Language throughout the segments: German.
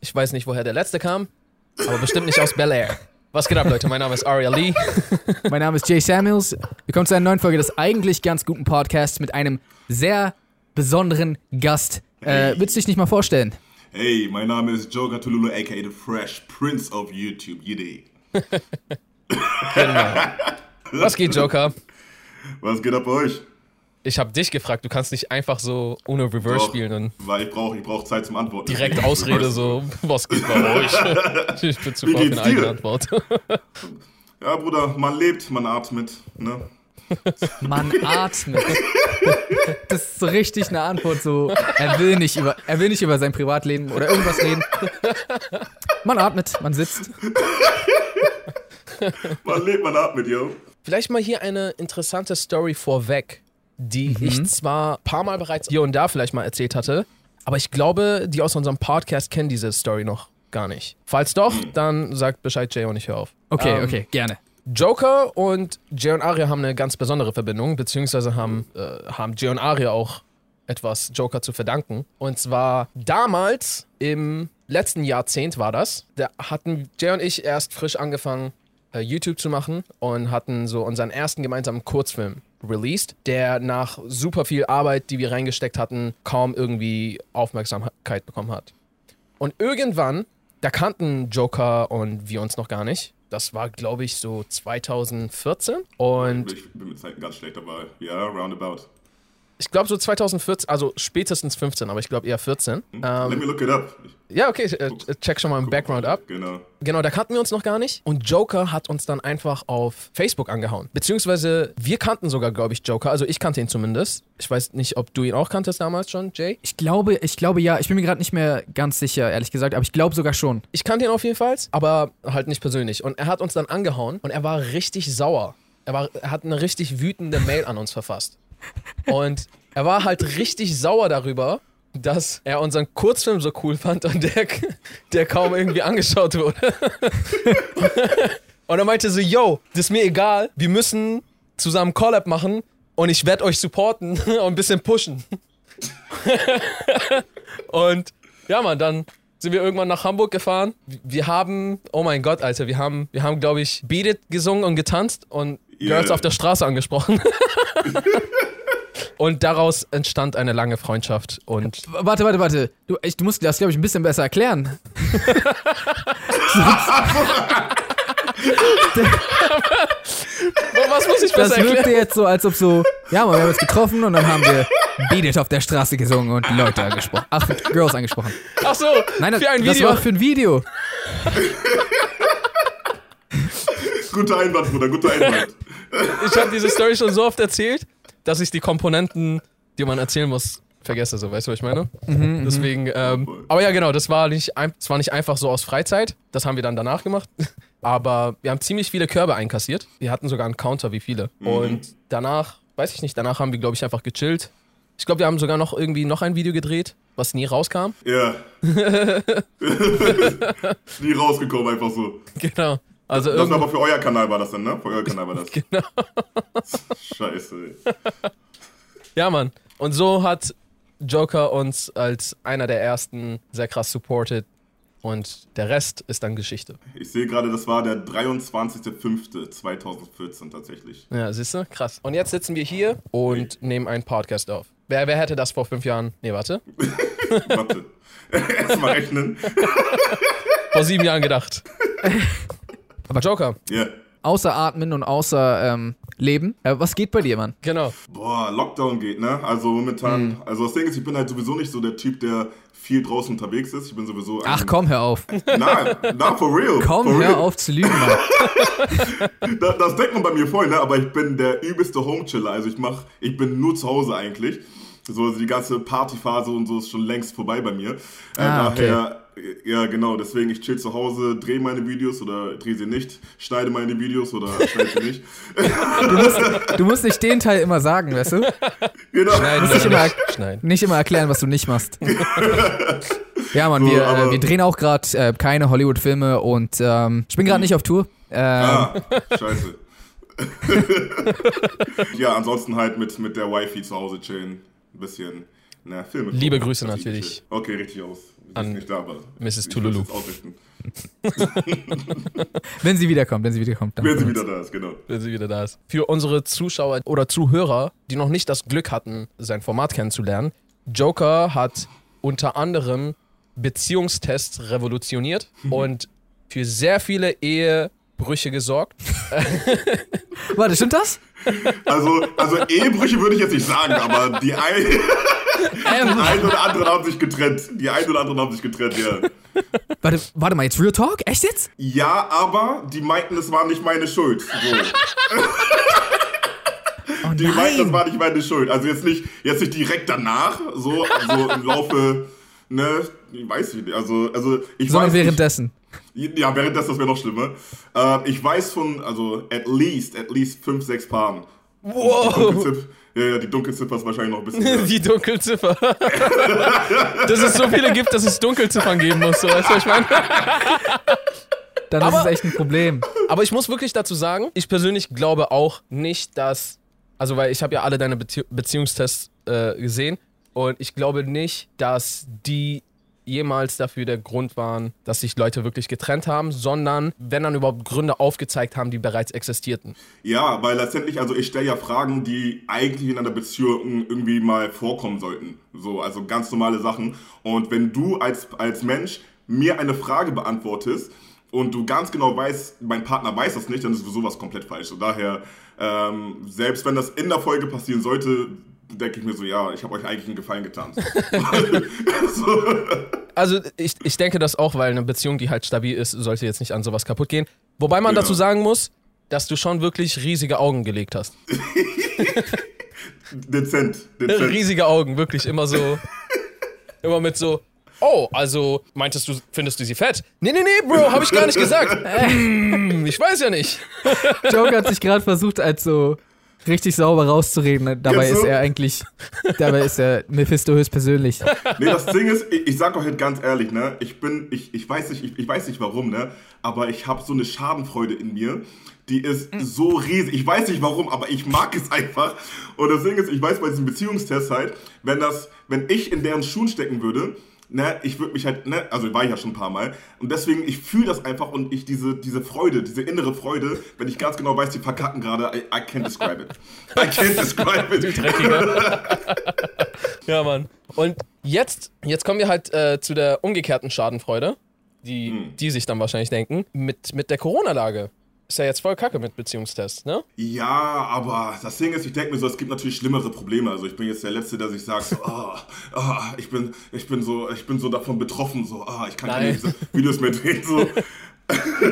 Ich weiß nicht, woher der letzte kam, aber bestimmt nicht aus Bel Air. Was geht ab, Leute? Mein Name ist Aria Lee. Mein Name ist Jay Samuels. Willkommen zu einer neuen Folge des eigentlich ganz guten Podcasts mit einem sehr besonderen Gast. Äh, willst du dich nicht mal vorstellen? Hey, mein Name ist Joker Tululu, aka The Fresh Prince of YouTube. Yiddy. Genau. Was geht, Joker? Was geht ab bei euch? Ich habe dich gefragt, du kannst nicht einfach so ohne Reverse Doch, spielen und Weil ich brauche ich brauch Zeit zum Antworten. direkt Ausrede so, was geht bei euch? Ich bin zu Wie faul für eine eigene dir? Antwort. Ja, Bruder, man lebt, man atmet. Ne? Man atmet. Das ist so richtig eine Antwort, so, er will nicht über, er will nicht über sein Privatleben oder irgendwas reden. Man atmet, man sitzt. Man lebt, man atmet, yo. Vielleicht mal hier eine interessante Story vorweg, die Mhm. ich zwar ein paar Mal bereits hier und da vielleicht mal erzählt hatte, aber ich glaube, die aus unserem Podcast kennen diese Story noch gar nicht. Falls doch, dann sagt Bescheid Jay und ich höre auf. Okay, Ähm, okay, gerne. Joker und Jay und Aria haben eine ganz besondere Verbindung, beziehungsweise haben, äh, haben Jay und Aria auch etwas Joker zu verdanken. Und zwar damals, im letzten Jahrzehnt war das, da hatten Jay und ich erst frisch angefangen, äh, YouTube zu machen und hatten so unseren ersten gemeinsamen Kurzfilm released, der nach super viel Arbeit, die wir reingesteckt hatten, kaum irgendwie Aufmerksamkeit bekommen hat. Und irgendwann, da kannten Joker und wir uns noch gar nicht. Das war, glaube ich, so 2014. Und Ich bin mit Zeiten ganz schlecht dabei. Ja, roundabout. Ich glaube so 2014, also spätestens 15, aber ich glaube eher 14. Let Ähm, me look it up. Ja, okay, äh, check schon mal im Background ab. Genau. Genau, da kannten wir uns noch gar nicht. Und Joker hat uns dann einfach auf Facebook angehauen. Beziehungsweise wir kannten sogar, glaube ich, Joker. Also ich kannte ihn zumindest. Ich weiß nicht, ob du ihn auch kanntest damals schon, Jay. Ich glaube, ich glaube ja, ich bin mir gerade nicht mehr ganz sicher, ehrlich gesagt, aber ich glaube sogar schon. Ich kannte ihn auf jeden Fall, aber halt nicht persönlich. Und er hat uns dann angehauen und er war richtig sauer. Er, war, er hat eine richtig wütende Mail an uns verfasst. Und er war halt richtig sauer darüber, dass er unseren Kurzfilm so cool fand und der, der kaum irgendwie angeschaut wurde. Und er meinte so, yo, das ist mir egal, wir müssen zusammen Collab machen und ich werde euch supporten und ein bisschen pushen. Und ja, Mann, dann sind wir irgendwann nach Hamburg gefahren. Wir haben, oh mein Gott, Alter, wir haben, wir haben, glaube ich, Beat It gesungen und getanzt und. Girls auf der Straße angesprochen. und daraus entstand eine lange Freundschaft. Und Warte, warte, warte. Du, ich, du musst das, glaube ich, ein bisschen besser erklären. was muss ich Das besser wirkte erklären? jetzt so, als ob so, ja, man, wir haben uns getroffen und dann haben wir Beat It auf der Straße gesungen und Leute angesprochen. Ach, Girls angesprochen. Ach so, Nein, das, für ein das Video. war für ein Video. Guter Einwand, Bruder, guter Einwand. ich habe diese Story schon so oft erzählt, dass ich die Komponenten, die man erzählen muss, vergesse. So, weißt du, was ich meine? Deswegen, ähm, aber ja, genau, das war, nicht, das war nicht einfach so aus Freizeit. Das haben wir dann danach gemacht. Aber wir haben ziemlich viele Körbe einkassiert. Wir hatten sogar einen Counter, wie viele. Und danach, weiß ich nicht, danach haben wir, glaube ich, einfach gechillt. Ich glaube, wir haben sogar noch irgendwie noch ein Video gedreht, was nie rauskam. Ja. Nie rausgekommen, einfach so. Genau. Also Das irgendwie. aber für euer Kanal war das dann, ne? Für euer Kanal war das. Genau. Scheiße, ey. Ja, Mann. Und so hat Joker uns als einer der ersten sehr krass supported. Und der Rest ist dann Geschichte. Ich sehe gerade, das war der 23.05.2014 tatsächlich. Ja, siehst du? Krass. Und jetzt sitzen wir hier und nehmen einen Podcast auf. Wer, wer hätte das vor fünf Jahren? Nee, warte. Warte. Erstmal rechnen. Vor sieben Jahren gedacht. Aber Joker, Ja. Außer Atmen und außer ähm, Leben. Äh, was geht bei dir, Mann? genau. Boah, Lockdown geht, ne? Also momentan, also das Ding ist, ich bin halt sowieso nicht so der Typ, der viel draußen unterwegs ist. Ich bin sowieso. ein- Ach komm, hör auf. Na, na, for real. Komm, for hör real. auf zu lügen, Mann. Das, das denkt man bei mir voll, ne? Aber ich bin der übelste Homechiller. Also ich mach, ich bin nur zu Hause eigentlich. So die ganze Partyphase und so ist schon längst vorbei bei mir. Äh, Ah, okay. Ja genau, deswegen ich chill zu Hause, drehe meine Videos oder drehe sie nicht, schneide meine Videos oder schneide sie nicht. Du musst, du musst nicht den Teil immer sagen, weißt du? Genau. Schneiden nicht immer- nicht schneiden. Nicht immer erklären, was du nicht machst. Ja, Mann, So, wir, äh, aber- wir drehen auch gerade äh, keine Hollywood-Filme und ähm, ich bin gerade nicht auf Tour. Ähm, Ah, scheiße. ja, ansonsten halt mit, mit der Wifi zu Hause chillen. Ein bisschen, na, Filme gucken. Liebe Grüße natürlich. Okay, richtig aus. An nicht da, aber Mrs. ich Tululu. Wenn sie wiederkommt, wenn sie wiederkommt. Dann Wenn sie wieder da ist, genau. wenn sie wieder da ist. Für unsere Zuschauer oder Zuhörer, die noch nicht das Glück hatten, sein Format kennenzulernen, Joker hat unter anderem Beziehungstests revolutioniert und für sehr viele Ehebrüche gesorgt. Warte, stimmt das? Also, also Ehebrüche würde ich jetzt nicht sagen, aber die ein, Ähm, die ein oder anderen haben sich getrennt. Die ein oder anderen haben sich getrennt, ja. warte, warte mal, jetzt Real Talk? Echt jetzt? Ja, aber die meinten, es war nicht meine Schuld. So. Oh Die meinten, das nein. war nicht meine Schuld. Also jetzt nicht, jetzt nicht direkt danach, so, so im Laufe, ne, ich weiß nicht, also, also ich Sondern weiß währenddessen. Nicht, ja, währenddessen, das wäre noch schlimmer. Äh, ich weiß von, also at least, at least fünf, sechs Paaren. Wow! Ja, ja, die Dunkelziffer ist wahrscheinlich noch ein bisschen höher. Die Dunkelziffer. dass es so viele gibt, dass es Dunkelziffern geben muss. So, weißt du, was ich meine? Dann ist Aber- es echt ein Problem. Aber ich muss wirklich dazu sagen, ich persönlich glaube auch nicht, dass. Also, weil ich habe ja alle deine Bezie Beziehungstests äh, gesehen und ich glaube nicht, dass die jemals dafür der Grund waren, dass sich Leute wirklich getrennt haben, sondern wenn dann überhaupt Gründe aufgezeigt haben, die bereits existierten. Ja, weil letztendlich, also ich stelle ja Fragen, die eigentlich in einer Beziehung irgendwie mal vorkommen sollten. So, also ganz normale Sachen. Und wenn du als, als Mensch mir eine Frage beantwortest und du ganz genau weißt, mein Partner weiß das nicht, dann ist sowas komplett falsch. So daher, ähm, selbst wenn das in der Folge passieren sollte, denke ich mir so, ja, ich habe euch eigentlich einen Gefallen getan. so. Also ich, ich denke das auch, weil eine Beziehung, die halt stabil ist, sollte jetzt nicht an sowas kaputt gehen. Wobei man Ja. dazu sagen muss, dass du schon wirklich riesige Augen gelegt hast. Dezent, dezent. Riesige Augen, wirklich immer so. immer mit so. Oh, also meintest du, findest du sie fett? Nee, nee, nee, Bro, hab ich gar nicht gesagt. Hm, ich weiß ja nicht. Joker hat sich gerade versucht, als so richtig sauber rauszureden. Dabei ist er eigentlich, dabei ist er Mephisto höchstpersönlich. Nee, das Ding ist, ich, ich sag euch halt ganz ehrlich, ne, ich bin, ich, ich weiß nicht, ich, ich weiß nicht warum, ne, aber ich habe so eine Schadenfreude in mir, die ist so riesig. Ich weiß nicht warum, aber ich mag es einfach. Und das Ding ist, ich weiß bei diesem Beziehungstest halt, wenn das, wenn ich in deren Schuhen stecken würde, ne, ich würde mich halt, ne, also war ich ja schon ein paar Mal. Und deswegen, ich fühle das einfach und ich diese, diese Freude, diese innere Freude, wenn ich ganz genau weiß, die verkacken gerade, I, I can't describe it. I can't describe it. Dreckiger. ja, Mann. Und jetzt, jetzt kommen wir halt äh, zu der umgekehrten Schadenfreude, die, die sich dann wahrscheinlich denken, mit, mit der Corona-Lage. Ist ja jetzt voll kacke mit Beziehungstests, ne? Ja, aber das Ding ist, ich denke mir so, es gibt natürlich schlimmere Probleme. Also ich bin jetzt der Letzte, der sich sagt, so, ah, ah, ich bin, ich bin so, ich bin so davon betroffen, so, ah, ich kann keine Nein. diese Videos mehr drehen, so.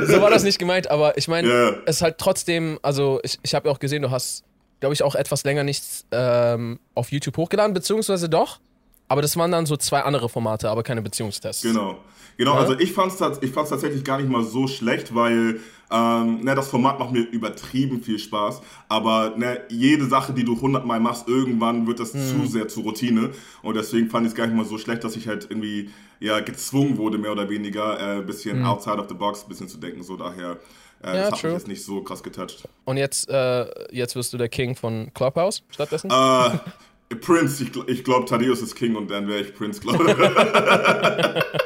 So war das nicht gemeint, aber ich meine, Ja. es ist halt trotzdem, also ich, ich habe ja auch gesehen, du hast, glaube ich, auch etwas länger nichts ähm, auf YouTube hochgeladen, beziehungsweise doch. Aber das waren dann so zwei andere Formate, aber keine Beziehungstests. Genau. Genau, Ja. also ich fand es ich fand's tatsächlich gar nicht mal so schlecht, weil ähm, ne, das Format macht mir übertrieben viel Spaß. Aber ne, jede Sache, die du hundertmal machst, irgendwann wird das zu sehr zur Routine. Und deswegen fand ich es gar nicht mal so schlecht, dass ich halt irgendwie ja, gezwungen wurde, mehr oder weniger, äh, ein bisschen outside of the box, ein bisschen zu denken. So daher, äh, Ja, das hat true. mich jetzt nicht so krass getoucht. Und jetzt, äh, jetzt wirst du der King von Clubhouse stattdessen? Äh, Prince, ich, ich glaube, Thaddeus ist King und dann wäre ich Prince, glaube ich.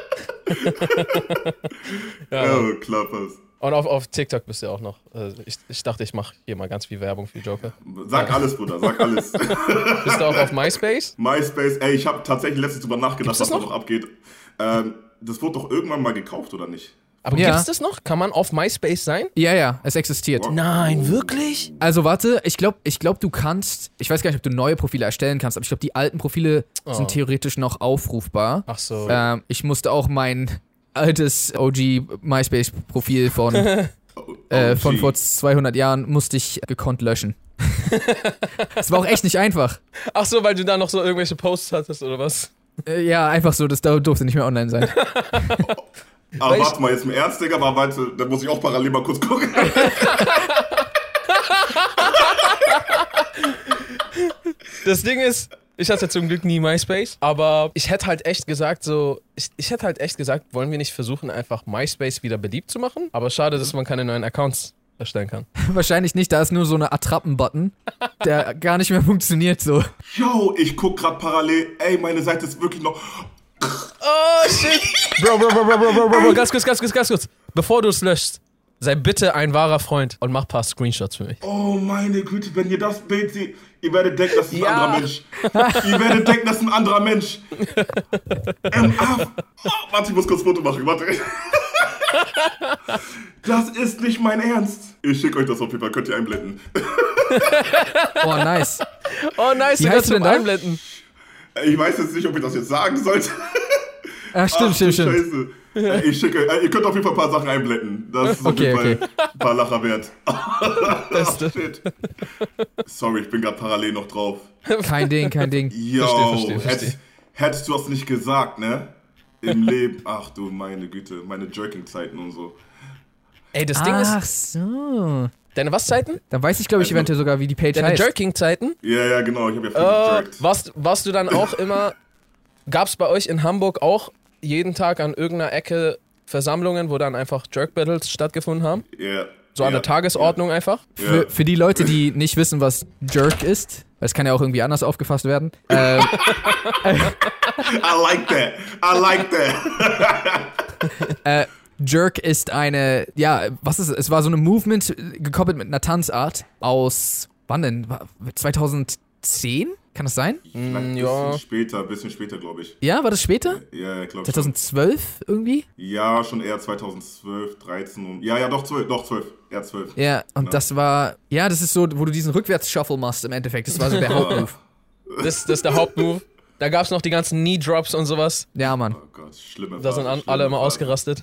Ja. oh, Klappers. Und auf, auf TikTok bist du auch noch. Äh, ich, ich dachte, ich mache hier mal ganz viel Werbung für Joker. Sag alles, Bruder, sag alles. Bist du auch auf MySpace? MySpace, ey, ich habe tatsächlich letztens drüber nachgedacht, was da noch? abgeht. Ähm, das wurde doch irgendwann mal gekauft, oder nicht? Aber Ja. gibt's das noch? Kann man auf MySpace sein? Ja, ja, es existiert. Nein, wirklich? Also warte, ich glaube, ich glaub, du kannst, ich weiß gar nicht, ob du neue Profile erstellen kannst, aber ich glaube, die alten Profile Oh. sind theoretisch noch aufrufbar. Ach so. Ähm, ich musste auch mein altes OG MySpace-Profil von, äh, von vor 200 Jahren musste ich gekonnt löschen. Es war auch echt nicht einfach. Ach so, weil du da noch so irgendwelche Posts hattest oder was? Äh, ja, einfach so, das da- durfte nicht mehr online sein. Aber Weil warte mal, jetzt im Ernst, Digga, aber warte, da muss ich auch parallel mal kurz gucken. Das Ding ist, ich hatte zum Glück nie MySpace, aber ich hätte halt echt gesagt, so, ich, ich hätte halt echt gesagt, wollen wir nicht versuchen, einfach MySpace wieder beliebt zu machen? Aber schade, dass man keine neuen Accounts erstellen kann. Wahrscheinlich nicht, da ist nur so eine Attrappen-Button, der gar nicht mehr funktioniert so. Yo, ich guck grad parallel. Ey, meine Seite ist wirklich noch. Oh shit! Bro, bro, bro, bro, bro, bro, bro, bro, ganz kurz, ganz kurz, ganz kurz. Bevor du es löscht, sei bitte ein wahrer Freund und mach ein paar Screenshots für mich. Oh meine Güte, wenn ihr das Bild seht, ihr werdet denken, das ist ein Ja. anderer Mensch. ihr werdet denken, das ist ein anderer Mensch. ähm, ah, oh, warte, ich muss kurz Foto machen, warte. Das ist nicht mein Ernst. Ich schicke euch das auf jeden Fall, könnt ihr einblenden. Oh, nice. Oh nice, Wie du heißt kannst du denn da? Einblenden. Ich weiß jetzt nicht, ob ich das jetzt sagen sollte. Ach, stimmt, Ach, stimmt, stimmt. Scheiße. Ich schicke, ihr könnt auf jeden Fall ein paar Sachen einblenden. Das ist auf Okay, jeden Fall okay. ein paar Lacher wert. Beste. Shit. Sorry, ich bin gerade parallel noch drauf. Kein Ding, kein Ding. Yo, Verstehe, verstehe, verstehe. Hättest, du das nicht gesagt, ne? Im Leben. Ach du meine Güte, meine Jerking-Zeiten und so. Ey, das Ding ist, Ach so. deine was Zeiten? Dann weiß ich, glaube ich, Also- eventuell sogar, wie die Page Deine heißt. Jerking-Zeiten? Ja, ja, genau, ich habe ja viel Äh, gejerkt. warst, warst du dann auch immer, gab's bei euch in Hamburg auch jeden Tag an irgendeiner Ecke Versammlungen, wo dann einfach Jerk-Battles stattgefunden haben? Ja. So an ja, der Tagesordnung einfach? Für, Ja. für die Leute, die nicht wissen, was Jerk ist, weil es kann ja auch irgendwie anders aufgefasst werden. Ähm, I like that. I like that. äh, Jerk ist eine, ja, was ist es? Es war so eine Movement gekoppelt mit einer Tanzart aus, wann denn? War- 2010? Kann das sein? Vielleicht ein ja. bisschen später, bisschen später, glaube ich. Ja, war das später? Ja, glaube ich. 2012 irgendwie? Ja, schon eher 2012, 13 und. Ja, ja, doch 12, doch 12. Eher 12. Ja, und Ja. das war, ja, das ist so, wo du diesen Rückwärts-Shuffle machst im Endeffekt. Das war so der Hauptmove. Das, das ist der Hauptmove. Da gab's noch die ganzen Knee-Drops und sowas. Ja, Mann. Oh Gott, schlimme Da sind schlimme alle immer ausgerastet.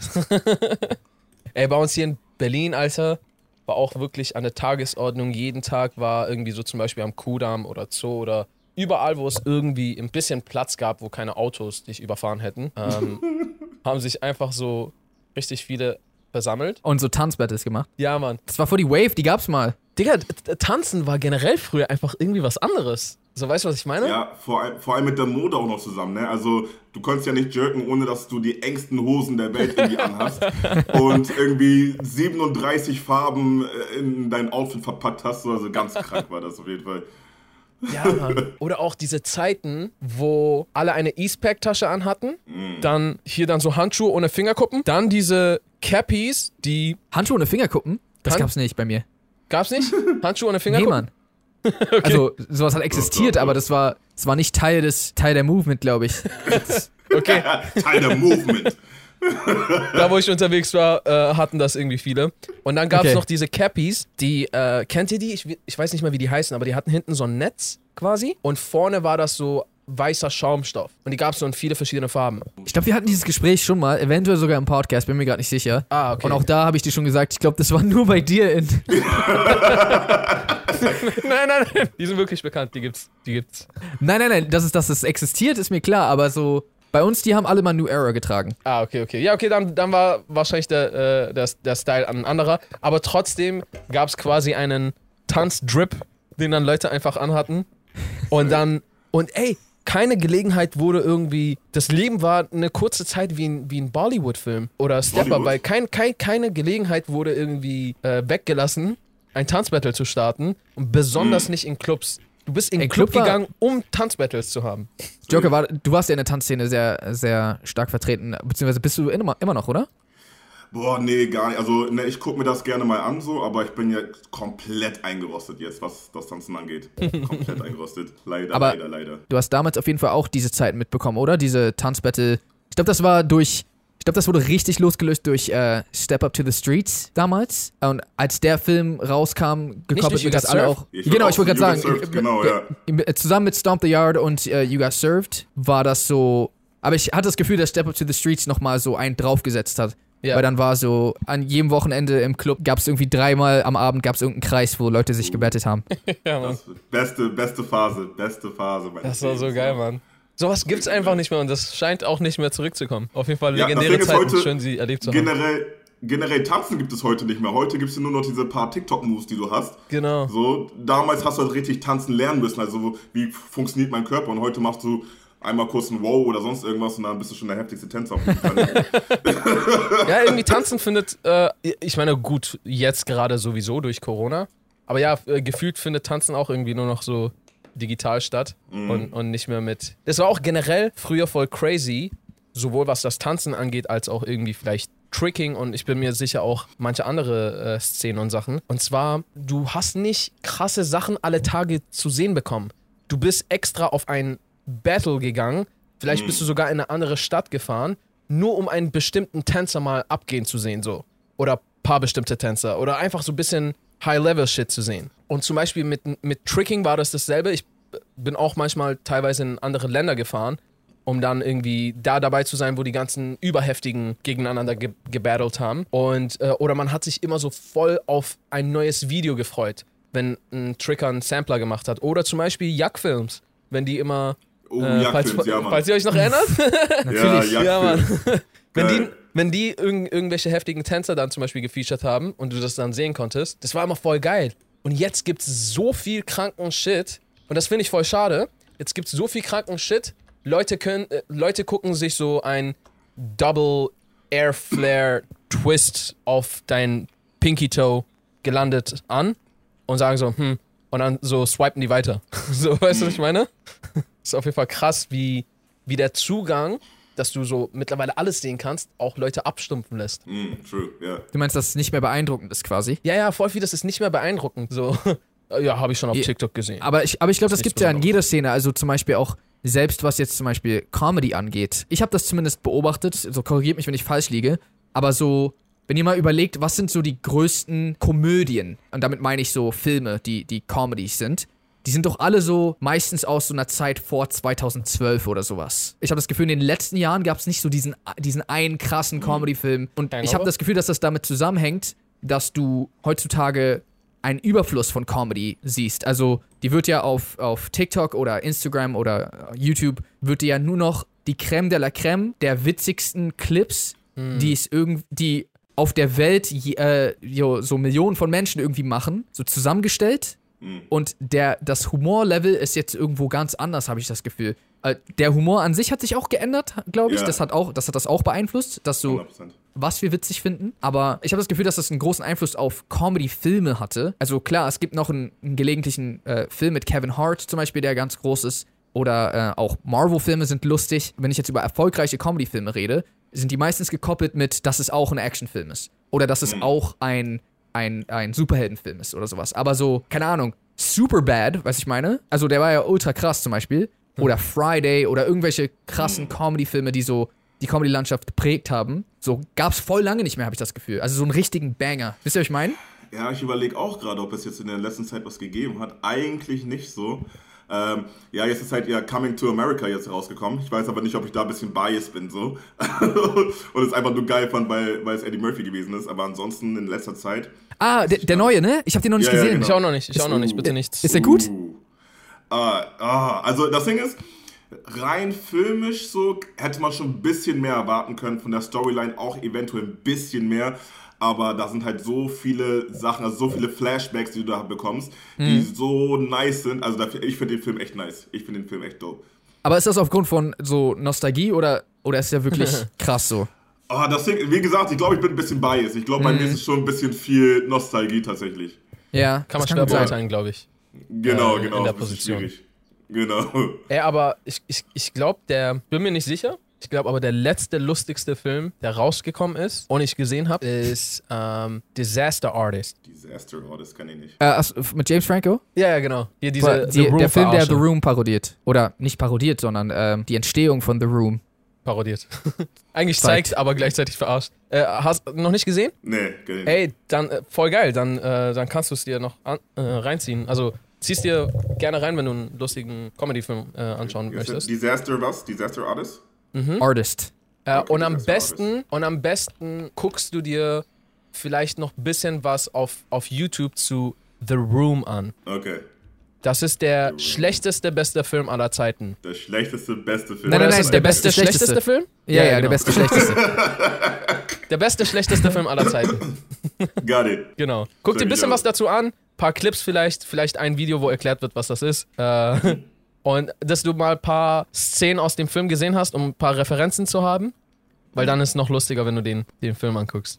Ey, bei uns hier in Berlin, Alter, war auch wirklich an der Tagesordnung. Jeden Tag war irgendwie so zum Beispiel am Kudamm oder Zoo oder überall, wo es irgendwie ein bisschen Platz gab, wo keine Autos dich überfahren hätten, ähm, haben sich einfach so richtig viele versammelt. Und so Tanzbattles gemacht. Ja, Mann. Das war vor die Wave, die gab's mal. Digga, Tanzen war generell früher einfach irgendwie was anderes. So, weißt du, was ich meine? Ja, vor, allem- vor allem mit der Mode auch noch zusammen, ne? Also, du konntest ja nicht jerken, ohne dass du die engsten Hosen der Welt irgendwie anhast und irgendwie 37 Farben äh, in dein Outfit verpackt hast. So, Also, ganz krank war das auf jeden Fall. Ja, Mann. Oder auch diese Zeiten, wo alle eine Eastpack-Tasche anhatten, dann hier dann so Handschuhe ohne Fingerkuppen, dann diese Cappies, die Handschuhe ohne Fingerkuppen? Das Tan- gab's nicht bei mir. gab's nicht? Handschuhe ohne Nee, Fingerkuppen? Mann. Also, sowas hat existiert, aber das war, das war nicht Teil des, Teil der Movement, glaube ich. Okay, Teil der Movement. Da wo ich unterwegs war, äh, hatten das irgendwie viele. Und dann gab's Okay. noch diese Cappies, die, äh, kennt ihr die? Ich, ich weiß nicht mal, wie die heißen, aber die hatten hinten so ein Netz quasi und vorne war das so weißer Schaumstoff. Und die gab's so in viele verschiedene Farben. Ich glaube, wir hatten dieses Gespräch schon mal, eventuell sogar im Podcast, bin mir gerade nicht sicher. Ah, okay. Und auch da habe ich dir schon gesagt, ich glaube, das war nur bei dir in. nein, nein, nein. Die sind wirklich bekannt, die gibt's. Die gibt's. Nein, nein, nein, dass es, dass es existiert, ist mir klar, aber so. Bei uns, die haben alle mal New Era getragen. Ah, okay, okay. Ja, okay, dann, dann war wahrscheinlich der, äh, der, der Style ein anderer. Aber trotzdem gab es quasi einen Tanzdrip, den dann Leute einfach anhatten. Und dann, und ey, keine Gelegenheit wurde irgendwie. Das Leben war eine kurze Zeit wie ein, wie ein Bollywood-Film oder Stepper, weil kein, kein, keine Gelegenheit wurde irgendwie äh, weggelassen, ein Tanzbattle zu starten. Und besonders nicht in Clubs. Du bist in den Club, Club gegangen, um Tanzbattles zu haben. Joker, war, du warst ja in der Tanzszene sehr, sehr stark vertreten, beziehungsweise bist du immer, immer noch, oder? Boah, nee, gar nicht. Also, ne, ich gucke mir das gerne mal an, so, aber ich bin ja komplett eingerostet jetzt, was das Tanzen angeht. komplett eingerostet. Leider, Aber- leider, leider. Du hast damals auf jeden Fall auch diese Zeit mitbekommen, oder? Diese Tanzbattle. Ich glaube, das war durch. Ich glaube, das wurde richtig losgelöst durch äh, Step Up to the Streets damals. Und als der Film rauskam, gekoppelt mit das alle auch. Ich genau, ich wollte gerade sagen. Got Served, genau, äh, äh, Zusammen mit Stomp the Yard und äh, You Got Served war das so. Aber ich hatte das Gefühl, dass Step Up to the Streets nochmal so einen draufgesetzt hat. Ja. Weil dann war so, an jedem Wochenende im Club gab es irgendwie dreimal am Abend gab es irgendeinen Kreis, wo Leute sich gebettet haben. ja, Mann. Das, beste, beste Phase, beste Phase. Das war so geil, ja. Mann. Sowas gibt's einfach nicht mehr und das scheint auch nicht mehr zurückzukommen. Auf jeden Fall Ja, legendäre Ding ist Zeiten, schön sie erlebt zu haben. Generell, generell tanzen gibt es heute nicht mehr. Heute gibt es nur noch diese paar TikTok-Moves, die du hast. Genau. So, damals hast du halt richtig tanzen lernen müssen. Also, wie funktioniert mein Körper? Und heute machst du einmal kurz ein Wow oder sonst irgendwas und dann bist du schon der heftigste Tänzer auf jeden Fall. Ja, irgendwie tanzen findet, äh, ich meine, gut, jetzt gerade sowieso durch Corona. Aber ja, äh, gefühlt findet Tanzen auch irgendwie nur noch so digital statt und, und nicht mehr mit. Das war auch generell früher voll crazy, sowohl was das Tanzen angeht, als auch irgendwie vielleicht Tricking und ich bin mir sicher auch manche andere äh, Szenen und Sachen. Und zwar, du hast nicht krasse Sachen alle Tage zu sehen bekommen. Du bist extra auf ein Battle gegangen, vielleicht bist du sogar in eine andere Stadt gefahren, nur um einen bestimmten Tänzer mal abgehen zu sehen, so. Oder paar bestimmte Tänzer. Oder einfach so ein bisschen High-Level-Shit zu sehen. Und zum Beispiel mit, mit Tricking war das dasselbe. Ich bin auch manchmal teilweise in andere Länder gefahren, um dann irgendwie da dabei zu sein, wo die ganzen Überheftigen gegeneinander ge gebattelt haben. Und, äh, oder man hat sich immer so voll auf ein neues Video gefreut, wenn ein Tricker einen Sampler gemacht hat. Oder zum Beispiel Jack-Films, wenn die immer. Oh, äh, falls, ja, Mann. falls ihr euch noch erinnert? Natürlich. Ja, Ja, Mann. Wenn die, wenn die irgend, irgendwelche heftigen Tänzer dann zum Beispiel gefeatured haben und du das dann sehen konntest, das war immer voll geil. Und jetzt gibt's so viel kranken Shit und das finde ich voll schade. Jetzt gibt's so viel kranken Shit. Leute können, äh, Leute gucken sich so ein Double Air Flare Twist auf dein Pinky Toe gelandet an und sagen so, hm, und dann so swipen die weiter. so, weißt du, was ich meine? ist auf jeden Fall krass, wie, wie der Zugang, dass du so mittlerweile alles sehen kannst, auch Leute abstumpfen lässt. Mm, true, ja. Du meinst, dass es nicht mehr beeindruckend ist quasi? Ja, ja, voll viel, das ist nicht mehr beeindruckend. So, ja, habe ich schon auf Ja, TikTok gesehen. Aber ich, aber ich glaube, das nicht gibt ja in jeder Szene, also zum Beispiel auch selbst was jetzt zum Beispiel Comedy angeht. Ich habe das zumindest beobachtet, so korrigiert mich, wenn ich falsch liege, aber so, wenn ihr mal überlegt, was sind so die größten Komödien, und damit meine ich so Filme, die, die Comedies sind, die sind doch alle so meistens aus so einer Zeit vor 2012 oder sowas. Ich habe das Gefühl, in den letzten Jahren gab es nicht so diesen, diesen einen krassen Comedy-Film. Und ich habe das Gefühl, dass das damit zusammenhängt, dass du heutzutage einen Überfluss von Comedy siehst. Also, die wird ja auf, auf TikTok oder Instagram oder äh, YouTube, wird dir ja nur noch die Creme de la Creme der witzigsten Clips, die es irgendwie auf der Welt äh, so Millionen von Menschen irgendwie machen, so zusammengestellt. Und der, das Humorlevel ist jetzt irgendwo ganz anders, habe ich das Gefühl. Äh, der Humor an sich hat sich auch geändert, glaube ich. Ja. Das, hat auch, das hat das auch beeinflusst, dass so 100%. was wir witzig finden. Aber ich habe das Gefühl, dass das einen großen Einfluss auf Comedy-Filme hatte. Also klar, es gibt noch einen, einen gelegentlichen äh, Film mit Kevin Hart zum Beispiel, der ganz groß ist. Oder äh, auch Marvel-Filme sind lustig. Wenn ich jetzt über erfolgreiche Comedy-Filme rede, sind die meistens gekoppelt mit, dass es auch ein Actionfilm ist. Oder dass es auch ein, ein, ein Superheldenfilm ist oder sowas. Aber so, keine Ahnung, Superbad, was ich meine? Also der war ja ultra krass zum Beispiel. Oder Friday oder irgendwelche krassen Comedy-Filme, die so die Comedy-Landschaft geprägt haben. So gab's voll lange nicht mehr, habe ich das Gefühl. Also so einen richtigen Banger. Wisst ihr, was ich meine? Ja, ich überlege auch gerade, ob es jetzt in der letzten Zeit was gegeben hat. Eigentlich nicht so. Ähm, ja, jetzt ist halt ja Coming to America jetzt rausgekommen. Ich weiß aber nicht, ob ich da ein bisschen biased bin so. Und es einfach nur geil fand, weil, weil es Eddie Murphy gewesen ist. Aber ansonsten in letzter Zeit. Ah, der, der neue, ne? Ich habe den noch nicht Ja, ja, gesehen. genau. ich auch noch nicht, ich auch noch nicht, bitte nichts. Ist der gut? Uh. Ah, also das Ding ist, rein filmisch so hätte man schon ein bisschen mehr erwarten können, von der Storyline auch eventuell ein bisschen mehr. Aber da sind halt so viele Sachen, also so viele Flashbacks, die du da bekommst, die Mhm. so nice sind. Also dafür, ich finde den Film echt nice. Ich finde den Film echt dope. Aber ist das aufgrund von so Nostalgie oder, oder ist der wirklich krass so? Ah, das Ding, wie gesagt, ich glaube, ich bin ein bisschen biased. Ich glaube, bei Mhm. mir ist es schon ein bisschen viel Nostalgie tatsächlich. Ja, Kann man schwer beurteilen, glaube ich. Genau, Äh, in genau. der das ist Position. schwierig. Genau. Ey, aber ich, ich, ich glaube, der, bin mir nicht sicher, ich glaube aber der letzte lustigste Film, der rausgekommen ist und ich gesehen habe, ist ähm, Disaster Artist. Disaster, das kann ich nicht. Äh, achso, mit James Franco? Ja, ja, genau. Hier diese die, der Film, der The. Room parodiert. Oder nicht parodiert, sondern ähm, die Entstehung von The Room. parodiert. Eigentlich Zeigt. zeigt, aber gleichzeitig verarscht. Äh, hast du noch nicht gesehen? Nee, ich nicht. Ey, dann äh, voll geil. Dann, äh, dann kannst du es dir noch an, äh, reinziehen. Also ziehst dir gerne rein, wenn du einen lustigen Comedy-Film äh, anschauen möchtest. Disaster was? Disaster Artist? Artist. Äh, und am besten und am besten guckst du dir vielleicht noch ein bisschen was auf, auf YouTube zu The Room an. Okay. Das ist der schlechteste, beste Film aller Zeiten. Der schlechteste, beste Film. Nein, nein, Oder nein, ist der der beste, schlechteste schlechteste. Film? Ja, ja, genau. der beste, schlechteste. Der beste, schlechteste Film aller Zeiten. Got it. Genau. Guck dir ein bisschen was dazu an. Paar Clips vielleicht, vielleicht ein Video, wo erklärt wird, was das ist. Äh, Und dass du mal ein paar Szenen aus dem Film gesehen hast, um ein paar Referenzen zu haben. Weil dann ist es noch lustiger, wenn du den, den Film anguckst.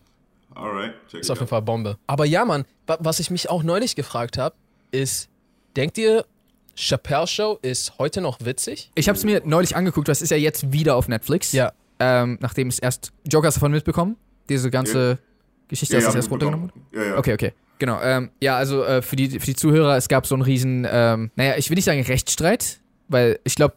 Alright, check Ist auf jeden. Fall Bombe. Aber ja, Mann, wa- was ich mich auch neulich gefragt habe, ist, denkt ihr, Chappelle Show ist heute noch witzig? Ich habe es mir neulich angeguckt, das ist ja jetzt wieder auf Netflix. Ja. Ähm, nachdem es erst. Joker hast du davon mitbekommen? Diese ganze Geschichte, Ja, dass ja, das erst runtergenommen wurde? Ja, ja. Okay, okay. Genau. Ähm, ja, also äh, für, die, für die Zuhörer, es gab so einen riesen, ähm, naja, ich will nicht sagen Rechtsstreit, weil ich glaube,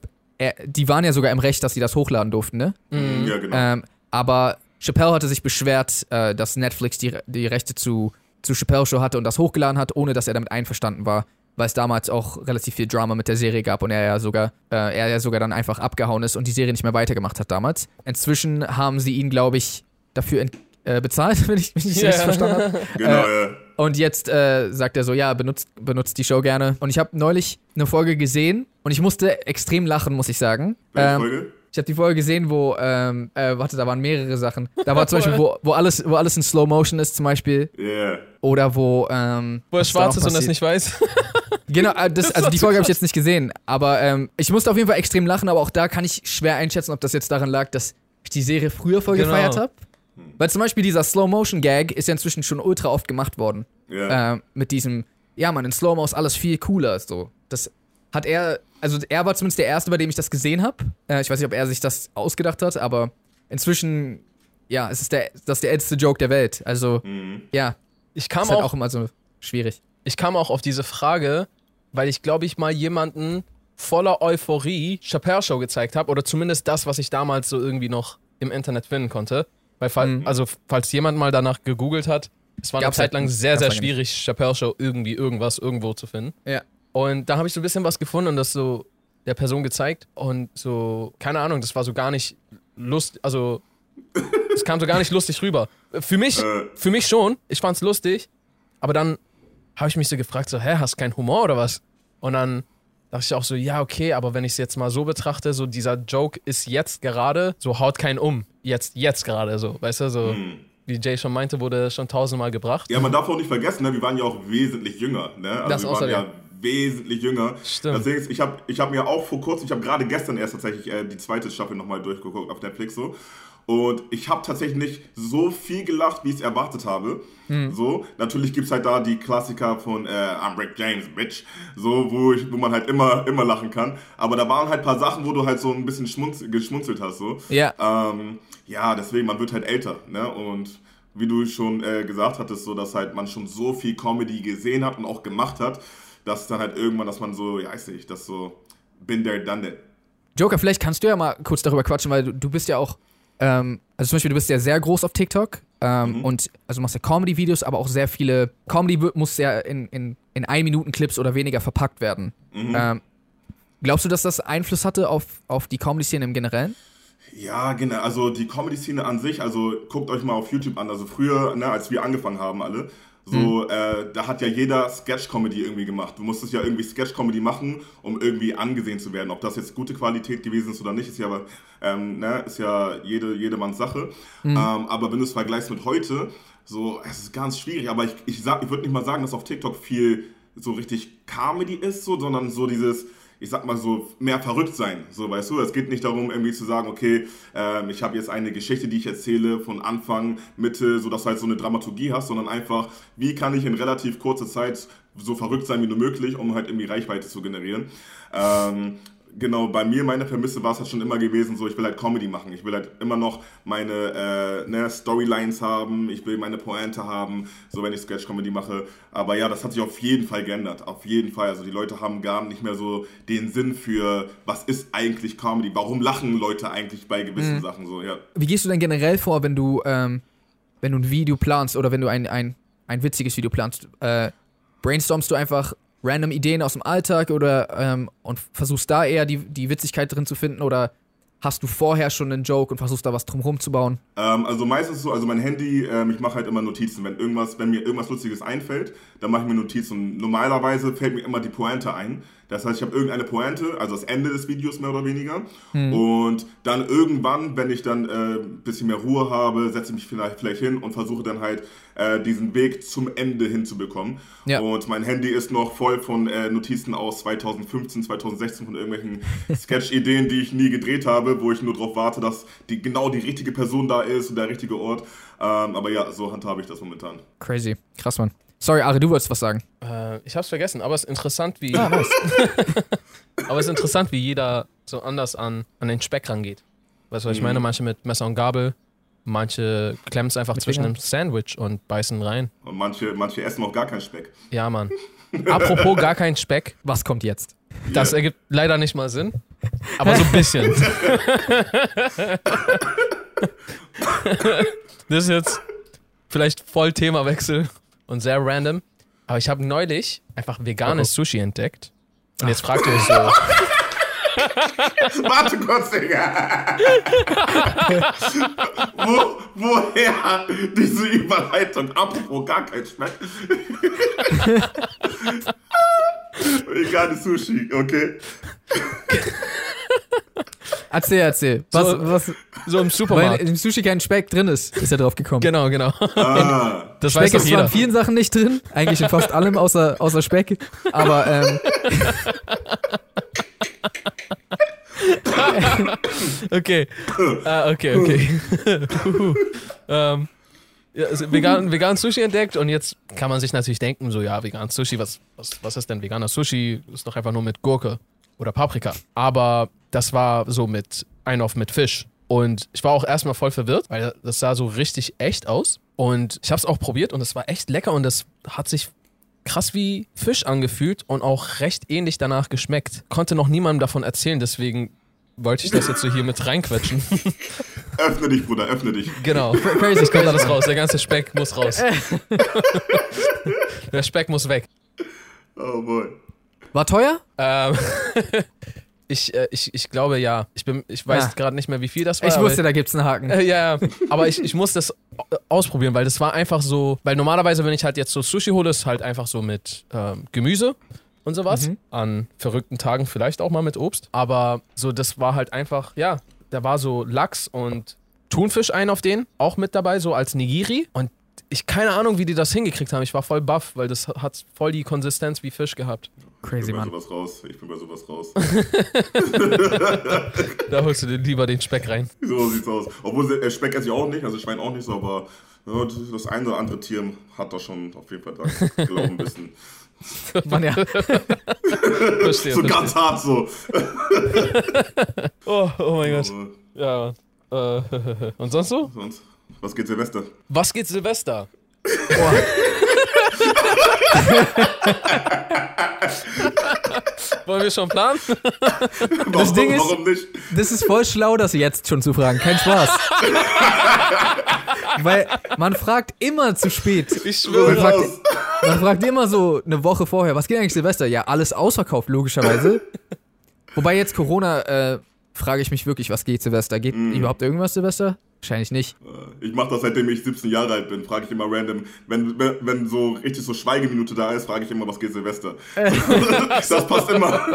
die waren ja sogar im Recht, dass sie das hochladen durften, ne? Mhm. Ja, genau. Ähm, aber Chappelle hatte sich beschwert, äh, dass Netflix die, die Rechte zu, zu Chappelle Show hatte und das hochgeladen hat, ohne dass er damit einverstanden war, weil es damals auch relativ viel Drama mit der Serie gab und er ja sogar, äh, er ja sogar dann einfach abgehauen ist und die Serie nicht mehr weitergemacht hat damals. Inzwischen haben sie ihn, glaube ich, dafür ent, äh, bezahlt, wenn ich, wenn ich es Ja. richtig verstanden habe. genau, äh, ja. Und jetzt äh, sagt er so, ja, benutzt, benutzt die Show gerne. Und ich habe neulich eine Folge gesehen und ich musste extrem lachen, muss ich sagen. Welche Ähm, Folge? ich habe die Folge gesehen, wo, ähm, äh, warte, da waren mehrere Sachen. Da war zum Beispiel, wo, wo, alles, wo alles in Slow Motion ist, zum Beispiel. Yeah. Oder wo, ähm, Wo er schwarz ist und das nicht weiß. Genau, äh, das, Das also die Folge habe ich jetzt nicht gesehen. Aber ähm, ich musste auf jeden Fall extrem lachen, aber auch da kann ich schwer einschätzen, ob das jetzt daran lag, dass ich die Serie früher voll Genau. gefeiert habe. Weil zum Beispiel dieser Slow-Motion-Gag ist ja inzwischen schon ultra oft gemacht worden. Ja. äh, mit diesem, ja, man, in Slow-Mo ist alles viel cooler. So. Das hat er, also er war zumindest der Erste, bei dem ich das gesehen habe. Äh, ich weiß nicht, ob er sich das ausgedacht hat, aber inzwischen, ja, es ist der, das ist der älteste Joke der Welt. Also, Mhm. ja, Ich kam ist halt auch auch immer so schwierig. ich kam auch auf diese Frage, weil ich glaube ich mal jemanden voller Euphorie Chappelle Show gezeigt habe oder zumindest das, was ich damals so irgendwie noch im Internet finden konnte. Weil, Mhm. also falls jemand mal danach gegoogelt hat, es war eine Gab's Zeit halt lang sehr, sehr lange schwierig, Chappelle Show irgendwie irgendwas irgendwo zu finden. Ja. Und da habe ich so ein bisschen was gefunden und das so der Person gezeigt und so, keine Ahnung, das war so gar nicht lust, also es kam so gar nicht lustig rüber. Für mich, für mich schon, ich fand's lustig, aber dann habe ich mich so gefragt, so, hä, hast keinen Humor oder was? Und dann dachte ich auch so, ja, okay, aber wenn ich es jetzt mal so betrachte, so dieser Joke ist jetzt gerade, so haut keinen um. Jetzt, jetzt gerade so, weißt du, so, Mhm. wie Jay schon meinte, wurde schon tausendmal gebracht. Ja, man darf auch nicht vergessen, ne? wir waren ja auch wesentlich jünger. Ne? Also Das wir waren außerdem. ja wesentlich jünger. Stimmt. Deswegen, ich habe ich hab mir auch vor kurzem, ich habe gerade gestern erst tatsächlich äh, die zweite Staffel nochmal durchgeguckt auf Netflix so. Und ich habe tatsächlich nicht so viel gelacht, wie ich es erwartet habe. Hm. So, natürlich gibt es halt da die Klassiker von äh, I'm Rick James, Bitch. So, wo, ich, wo man halt immer, immer lachen kann. Aber da waren halt ein paar Sachen, wo du halt so ein bisschen schmunz, geschmunzelt hast. So. Ja. Ähm, ja, deswegen, man wird halt älter, ne? Und wie du schon äh, gesagt hattest, so dass halt man schon so viel Comedy gesehen hat und auch gemacht hat, dass dann halt irgendwann, dass man so, ja, weiß ich, das so, been there, done that. Joker, vielleicht kannst du ja mal kurz darüber quatschen, weil du, du bist ja auch, ähm, also zum Beispiel, du bist ja sehr groß auf TikTok ähm, und also machst ja Comedy-Videos, aber auch sehr viele, Comedy muss ja in, in, in ein Minuten Clips oder weniger verpackt werden. Ähm, glaubst du, dass das Einfluss hatte auf, auf die Comedy-Szene im Generellen? Ja, genau. Also die Comedy-Szene an sich, also guckt euch mal auf YouTube an. Also früher, ne, als wir angefangen haben alle, so, äh, da hat ja jeder Sketch-Comedy irgendwie gemacht. Du musstest ja irgendwie Sketch-Comedy machen, um irgendwie angesehen zu werden. Ob das jetzt gute Qualität gewesen ist oder nicht, ist ja, aber, ähm, ne, ist ja jede, jedermanns Sache. Ähm, aber wenn du es vergleichst mit heute, so, es ist ganz schwierig. Aber ich, ich, sag- ich würde nicht mal sagen, dass auf TikTok viel so richtig Comedy ist, so, sondern so dieses, ich sag mal so, mehr verrückt sein. So, weißt du, es geht nicht darum, irgendwie zu sagen, okay, ähm, ich habe jetzt eine Geschichte, die ich erzähle, von Anfang, Mitte, so dass du halt so eine Dramaturgie hast, sondern einfach, wie kann ich in relativ kurzer Zeit so verrückt sein wie nur möglich, um halt irgendwie Reichweite zu generieren. Ähm, genau, bei mir, meine Prämisse war es halt schon immer gewesen, so ich will halt Comedy machen. Ich will halt immer noch meine äh, ne, Storylines haben, ich will meine Pointe haben, so wenn ich Sketch-Comedy mache. Aber ja, das hat sich auf jeden Fall geändert. Auf jeden Fall. Also die Leute haben gar nicht mehr so den Sinn für, was ist eigentlich Comedy? Warum lachen Leute eigentlich bei gewissen Sachen so, ja. Wie gehst du denn generell vor, wenn du, ähm, wenn du ein Video planst oder wenn du ein, ein, ein witziges Video planst? Äh, brainstormst du einfach random Ideen aus dem Alltag oder ähm, und versuchst da eher die, die Witzigkeit drin zu finden oder hast du vorher schon einen Joke und versuchst da was drumherum zu bauen? Ähm, also meistens so, also mein Handy, ähm, ich mache halt immer Notizen. Wenn irgendwas, wenn mir irgendwas Lustiges einfällt, dann mache ich mir Notizen. Normalerweise fällt mir immer die Pointe ein. Das heißt, ich habe irgendeine Pointe, also das Ende des Videos mehr oder weniger. Und dann irgendwann, wenn ich dann äh, ein bisschen mehr Ruhe habe, setze ich mich vielleicht, vielleicht hin und versuche dann halt äh, diesen Weg zum Ende hinzubekommen. Ja. Und mein Handy ist noch voll von äh, Notizen aus 2015, 2016 von irgendwelchen Sketch-Ideen, die ich nie gedreht habe, wo ich nur darauf warte, dass die, genau die richtige Person da ist und der richtige Ort. Ähm, aber ja, so handhabe ich das momentan. Crazy. Krass, Mann. Sorry, Ari, du wolltest was sagen. Äh, ich hab's vergessen, aber es ist interessant, wie. Ah, nice. aber es ist interessant, wie jeder so anders an, an den Speck rangeht. Weißt du, was ich Mhm. meine? Manche mit Messer und Gabel, manche klemmen es einfach Mit zwischen Fingern. einem Sandwich und beißen rein. Und manche, manche essen auch gar keinen Speck. Ja, Mann. Apropos gar kein Speck, Was kommt jetzt? Das ergibt leider nicht mal Sinn, aber so ein bisschen. das ist jetzt vielleicht voll Themawechsel und sehr random, aber ich habe neulich einfach veganes Sushi entdeckt. Und jetzt fragt ihr euch so, Warte kurz, Digga. Wo, woher diese Überleitung? Apropos gar kein Speck. Veganes Sushi, okay. Erzähl, erzähl. Was, So, was, so im weil Supermarkt. im Sushi kein Speck drin ist, ist er drauf gekommen. Genau, genau. Ah, Das weiß Speck ist zwar in vielen Sachen nicht drin, eigentlich in fast allem außer, außer Speck, aber ähm, Okay. Ah, okay, okay. Huhu. ähm, ja, also vegan, vegan Sushi entdeckt und jetzt kann man sich natürlich denken, so ja, vegan Sushi, was, was, was ist denn veganer Sushi? Ist doch einfach nur mit Gurke oder Paprika. Aber das war so mit ein auf mit Fisch. Und ich war auch erstmal voll verwirrt, weil das sah so richtig echt aus. Und ich habe es auch probiert und es war echt lecker und es hat sich krass wie Fisch angefühlt und auch recht ähnlich danach geschmeckt. Konnte noch niemandem davon erzählen, deswegen wollte ich das jetzt so hier mit reinquetschen. öffne dich, Bruder, öffne dich. Genau. Crazy, es kommt alles raus. Der ganze Speck muss raus. Der Speck muss weg. Oh boy. war teuer? Ähm, ich, äh, ich, ich glaube ja. Ich, bin, ich weiß Ah. gerade nicht mehr, wie viel das war. Ich aber- wusste, da gibt's einen Haken. Äh, ja, ja. aber ich, ich muss das au- ausprobieren, weil das war einfach so, weil normalerweise, wenn ich halt jetzt so Sushi hole, ist halt einfach so mit ähm, Gemüse und sowas. Mhm. An verrückten Tagen vielleicht auch mal mit Obst. Aber so, das war halt einfach, ja, da war so Lachs und Thunfisch ein auf den, auch mit dabei, so als Nigiri. Und ich keine Ahnung, wie die das hingekriegt haben. Ich war voll baff, weil das hat voll die Konsistenz wie Fisch gehabt. Ich Crazy, bin bei Mann. sowas raus. Ich bin bei sowas raus. Da holst du dir lieber den Speck rein. so sieht's aus. Obwohl äh, Speck esse ich auch nicht, also Schwein auch nicht so, aber ja, das eine oder andere Tier hat da schon auf jeden Fall da glauben ein bisschen. Mann, ja. Verstehe. So verstehe. ganz hart so. Oh, oh mein Gott. Ja, Mann. Äh, und sonst so? sonst, was geht Silvester? Was geht Silvester? Wollen wir schon planen? Warum, Ding ist- warum nicht? Das ist voll schlau, das jetzt schon zu fragen. Kein Spaß. Weil man fragt immer zu spät. Ich schwöre. fragt- aus. Man fragt immer so eine Woche vorher, was geht eigentlich Silvester? Ja, alles ausverkauft, logischerweise. Wobei jetzt Corona, äh, frage ich mich wirklich, was geht Silvester? Geht überhaupt irgendwas Silvester? Wahrscheinlich nicht. Äh, Ich mache das seitdem ich 17 Jahre alt bin, frage ich immer random. Wenn, wenn, wenn so richtig so Schweigeminute da ist, frage ich immer, was geht Silvester. das passt immer,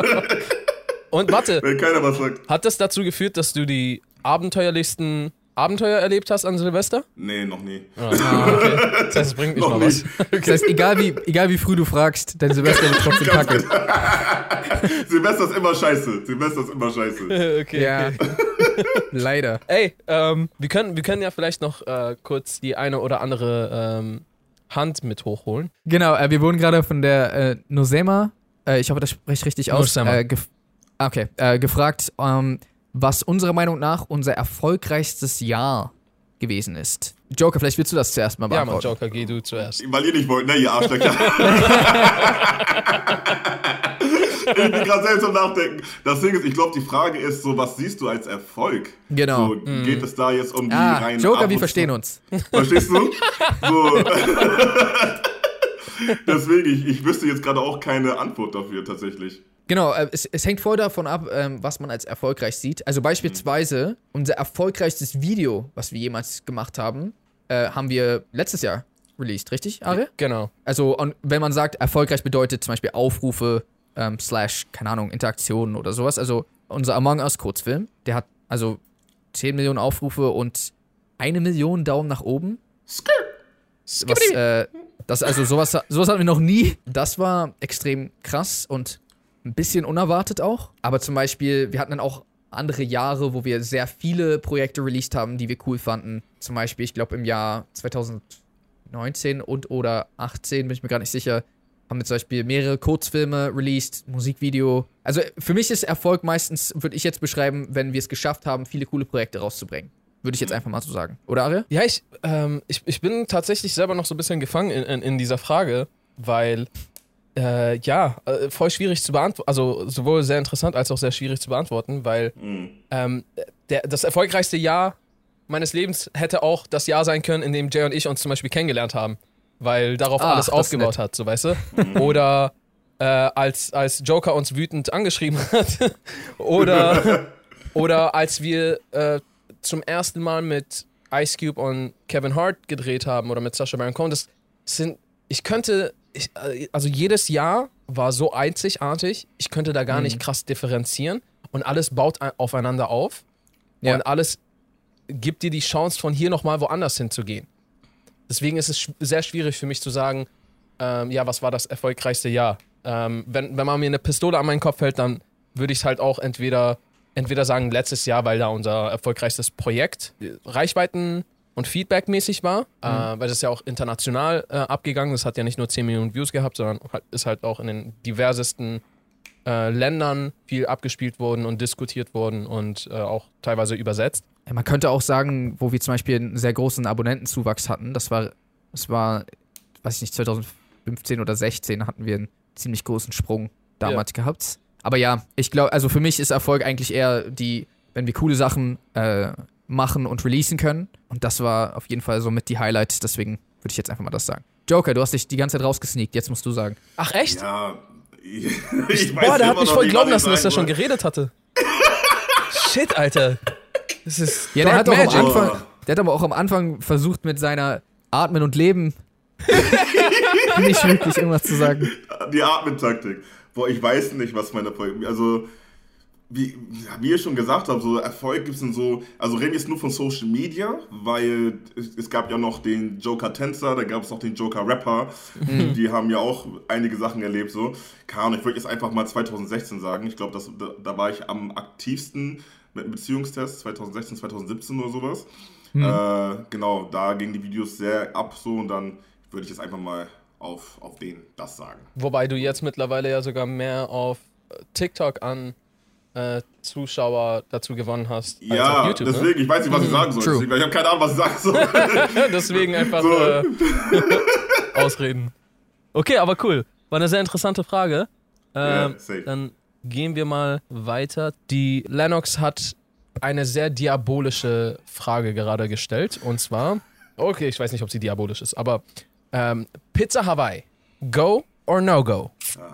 Und warte, wenn keiner was sagt. hat das dazu geführt, dass du die abenteuerlichsten Abenteuer erlebt hast an Silvester? Nee, noch nie. Ah, okay. Das heißt, es bringt nicht Noch mal was. Das heißt, egal wie, egal wie früh du fragst, dein Silvester wird trotzdem kacke. Silvester ist immer scheiße. Silvester ist immer scheiße. okay, Ja. okay. Leider. Ey, ähm, wir, können, wir können ja vielleicht noch äh, kurz die eine oder andere ähm, Hand mit hochholen. Genau, äh, wir wurden gerade von der äh, Nosema, äh, ich hoffe, das spreche ich richtig aus, Nosema. äh, gef ah, okay, äh, gefragt, ähm, was unserer Meinung nach unser erfolgreichstes Jahr gewesen ist. Joker, vielleicht willst du das zuerst mal Ja, Mann, beantworten. Joker, geh du zuerst. Weil ihr nicht wollt, ne, ihr Arschlöcher. ich bin gerade selbst am Nachdenken. Das Ding ist, ich glaube, die Frage ist so, was siehst du als Erfolg? Genau. So, Geht es da jetzt um die ah, reinen Joker, wir Abos- verstehen uns. Verstehst du? So. Deswegen, ich, ich wüsste jetzt gerade auch keine Antwort dafür tatsächlich. Genau, äh, es, es hängt voll davon ab, ähm, was man als erfolgreich sieht. Also beispielsweise unser erfolgreichstes Video, was wir jemals gemacht haben, äh, haben wir letztes Jahr released, richtig, Ari? Genau. Also wenn man sagt, erfolgreich bedeutet zum Beispiel Aufrufe, ähm, slash, keine Ahnung, Interaktionen oder sowas. Also unser Among Us Kurzfilm, der hat also 10 Millionen Aufrufe und eine Million Daumen nach oben. Was, äh, das, also sowas, sowas hatten wir noch nie. Das war extrem krass und ein bisschen unerwartet auch. Aber zum Beispiel, wir hatten dann auch andere Jahre, wo wir sehr viele Projekte released haben, die wir cool fanden. Zum Beispiel, ich glaube, im Jahr 2019 und oder 18, bin ich mir gar nicht sicher, haben wir zum Beispiel mehrere Kurzfilme released, Musikvideo. Also für mich ist Erfolg meistens, würde ich jetzt beschreiben, wenn wir es geschafft haben, viele coole Projekte rauszubringen. Würde ich jetzt einfach mal so sagen. Oder Aria? Ja, ich, ähm, ich, ich bin tatsächlich selber noch so ein bisschen gefangen in, in, in dieser Frage, weil, äh, ja, äh, voll schwierig zu beantworten, also sowohl sehr interessant als auch sehr schwierig zu beantworten, weil ähm, der, das erfolgreichste Jahr meines Lebens hätte auch das Jahr sein können, in dem Jay und ich uns zum Beispiel kennengelernt haben, weil darauf Ach, alles aufgebaut hat, so weißt du? Oder äh, als, als Joker uns wütend angeschrieben hat. Oder, oder als wir äh, zum ersten Mal mit Ice Cube und Kevin Hart gedreht haben oder mit Sacha Baron Cohen. Das sind, ich könnte, ich, äh, also jedes Jahr war so einzigartig, ich könnte da gar nicht krass differenzieren und alles baut ein- aufeinander auf Ja. und alles gibt dir die Chance, von hier nochmal woanders hinzugehen. Deswegen ist es sehr schwierig für mich zu sagen, ähm, ja, was war das erfolgreichste Jahr? Ähm, wenn, wenn man mir eine Pistole an meinen Kopf hält, dann würde ich es halt auch entweder, entweder sagen, letztes Jahr, weil da unser erfolgreichstes Projekt äh, Reichweiten und Feedback-mäßig war, äh, weil das ja auch international äh, abgegangen ist. Das hat ja nicht nur 10 Millionen Views gehabt, sondern halt, ist halt auch in den diversesten äh, Ländern viel abgespielt worden und diskutiert worden und äh, auch teilweise übersetzt. Ja, man könnte auch sagen, wo wir zum Beispiel einen sehr großen Abonnentenzuwachs hatten, das war, das war, weiß ich nicht, 2015 oder 16 hatten wir einen ziemlich großen Sprung damals gehabt. Aber ja, ich glaube, also für mich ist Erfolg eigentlich eher die, wenn wir coole Sachen äh, machen und releasen können. Und das war auf jeden Fall so mit die Highlights, deswegen würde ich jetzt einfach mal das sagen. Joker, du hast dich die ganze Zeit rausgesneakt, jetzt musst du sagen. Ach echt? Ja, ich weiß Boah, der hat mich noch voll nicht, glauben ich lassen, dass er schon geredet hatte. Shit, Alter. Das ist Ja, der hat, auch am Magic. Anfang, der hat aber auch am Anfang versucht, mit seiner Atmen und Leben nicht wirklich irgendwas zu sagen. Die Atmentaktik. Boah, ich weiß nicht, was meine Erfolg. Also, wie, wie ihr schon gesagt habt, so Erfolg gibt es in so. Also, reden wir jetzt nur von Social Media, weil es, es gab ja noch den Joker-Tänzer, da gab es noch den Joker-Rapper. Die haben ja auch einige Sachen erlebt, so. Keine Ahnung, ich würde jetzt einfach mal 2016 sagen. Ich glaube, da, da war ich am aktivsten mit einem Beziehungstest, 2016, 2017 oder sowas. Äh, genau, da gingen die Videos sehr ab, so. Und dann würde ich jetzt einfach mal auf, auf den das sagen. Wobei du jetzt mittlerweile ja sogar mehr auf TikTok an äh, Zuschauer dazu gewonnen hast als Ja, auf YouTube. Ne? deswegen, ich weiß nicht, was ich sagen soll. True. Deswegen, ich habe keine Ahnung, was ich sagen soll. Deswegen einfach So. äh, ausreden. Okay, aber cool. War eine sehr interessante Frage. Ähm, Ja, safe. dann gehen wir mal weiter. Die Lennox hat eine sehr diabolische Frage gerade gestellt. Und zwar, okay, ich weiß nicht, ob sie diabolisch ist, aber ähm, Pizza Hawaii, go or no go?